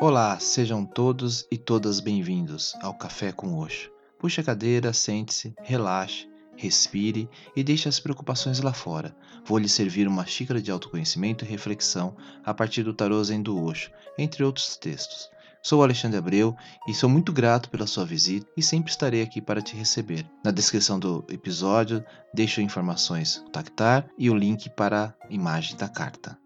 Olá, sejam todos e todas bem-vindos ao Café com Oxo. Puxe a cadeira, sente-se, relaxe, respire e deixe as preocupações lá fora. Vou lhe servir uma xícara de autoconhecimento e reflexão a partir do tarô Zen do Oxo, entre outros textos. Sou Alexandre Abreu e sou muito grato pela sua visita e sempre estarei aqui para te receber. Na descrição do episódio deixo informações do Tactar e o link para a imagem da carta.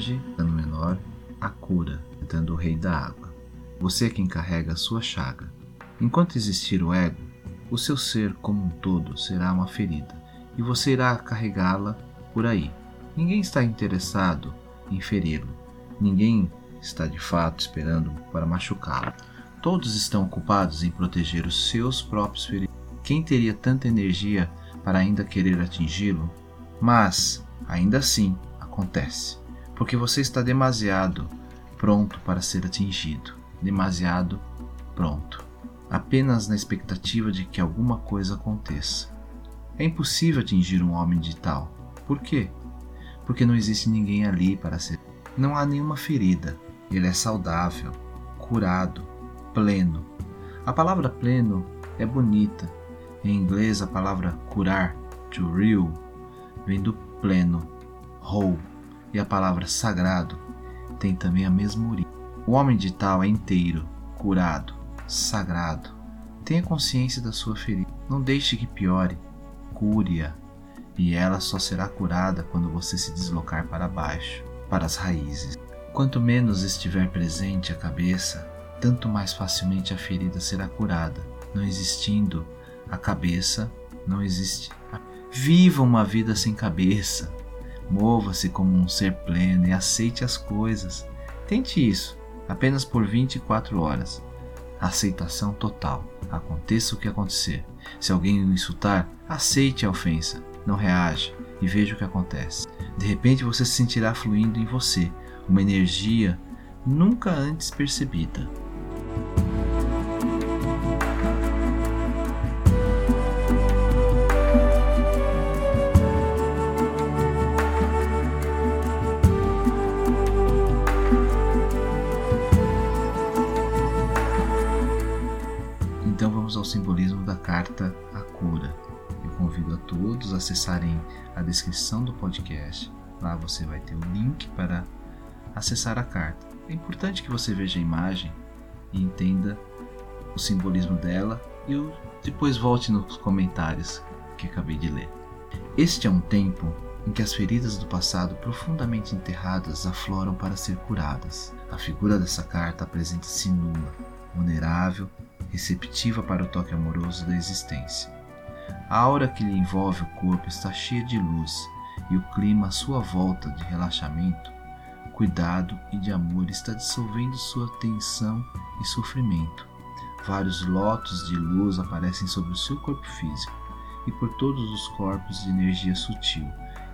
Hoje, menor, a cura, dando o rei da água. Você é quem carrega a sua chaga. Enquanto existir o ego, o seu ser como um todo será uma ferida, e você irá carregá-la por aí. Ninguém está interessado em feri-lo. Ninguém está de fato esperando para machucá-lo. Todos estão ocupados em proteger os seus próprios feridos. Quem teria tanta energia para ainda querer atingi-lo? Mas, ainda assim, acontece, porque você está demasiado pronto para ser atingido, demasiado pronto, apenas na expectativa de que alguma coisa aconteça. É impossível atingir um homem de tal. Por quê? Porque não existe ninguém ali para ser. Não há nenhuma ferida. Ele é saudável, curado, pleno. A palavra pleno é bonita. Em inglês, a palavra curar, to real, vem do pleno, whole, e a palavra sagrado tem também a mesma origem. O homem de tal é inteiro, curado, sagrado. Tenha consciência da sua ferida. Não deixe que piore. Cure-a. E ela só será curada quando você se deslocar para baixo, para as raízes. Quanto menos estiver presente a cabeça, tanto mais facilmente a ferida será curada. Não existindo a cabeça, não existe. Viva uma vida sem cabeça. Mova-se como um ser pleno e aceite as coisas. Tente isso, apenas por 24 horas. Aceitação total. Aconteça o que acontecer. Se alguém o insultar, aceite a ofensa, não reaja e veja o que acontece. De repente você se sentirá fluindo em você uma energia nunca antes percebida. A Cura. Eu convido a todos a acessarem a descrição do podcast. Lá você vai ter o link para acessar a carta. É importante que você veja a imagem e entenda o simbolismo dela e depois volte nos comentários que acabei de ler. Este é um tempo em que as feridas do passado profundamente enterradas afloram para ser curadas. A figura dessa carta apresenta-se nua, vulnerável receptiva para o toque amoroso da existência. A aura que lhe envolve o corpo está cheia de luz e o clima à sua volta de relaxamento, cuidado e de amor está dissolvendo sua tensão e sofrimento. Vários lotos de luz aparecem sobre o seu corpo físico e por todos os corpos de energia sutil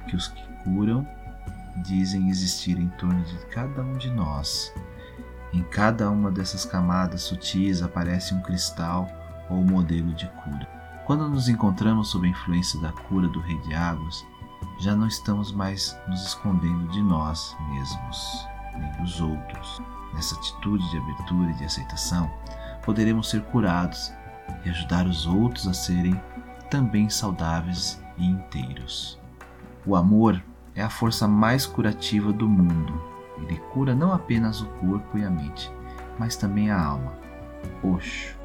que os que curam dizem existir em torno de cada um de nós. Em cada uma dessas camadas sutis aparece um cristal ou modelo de cura. Quando nos encontramos sob a influência da cura do Rei de Águas, já não estamos mais nos escondendo de nós mesmos, nem dos outros. Nessa atitude de abertura e de aceitação, poderemos ser curados e ajudar os outros a serem também saudáveis e inteiros. O amor é a força mais curativa do mundo ele cura não apenas o corpo e a mente, mas também a alma. Oxo.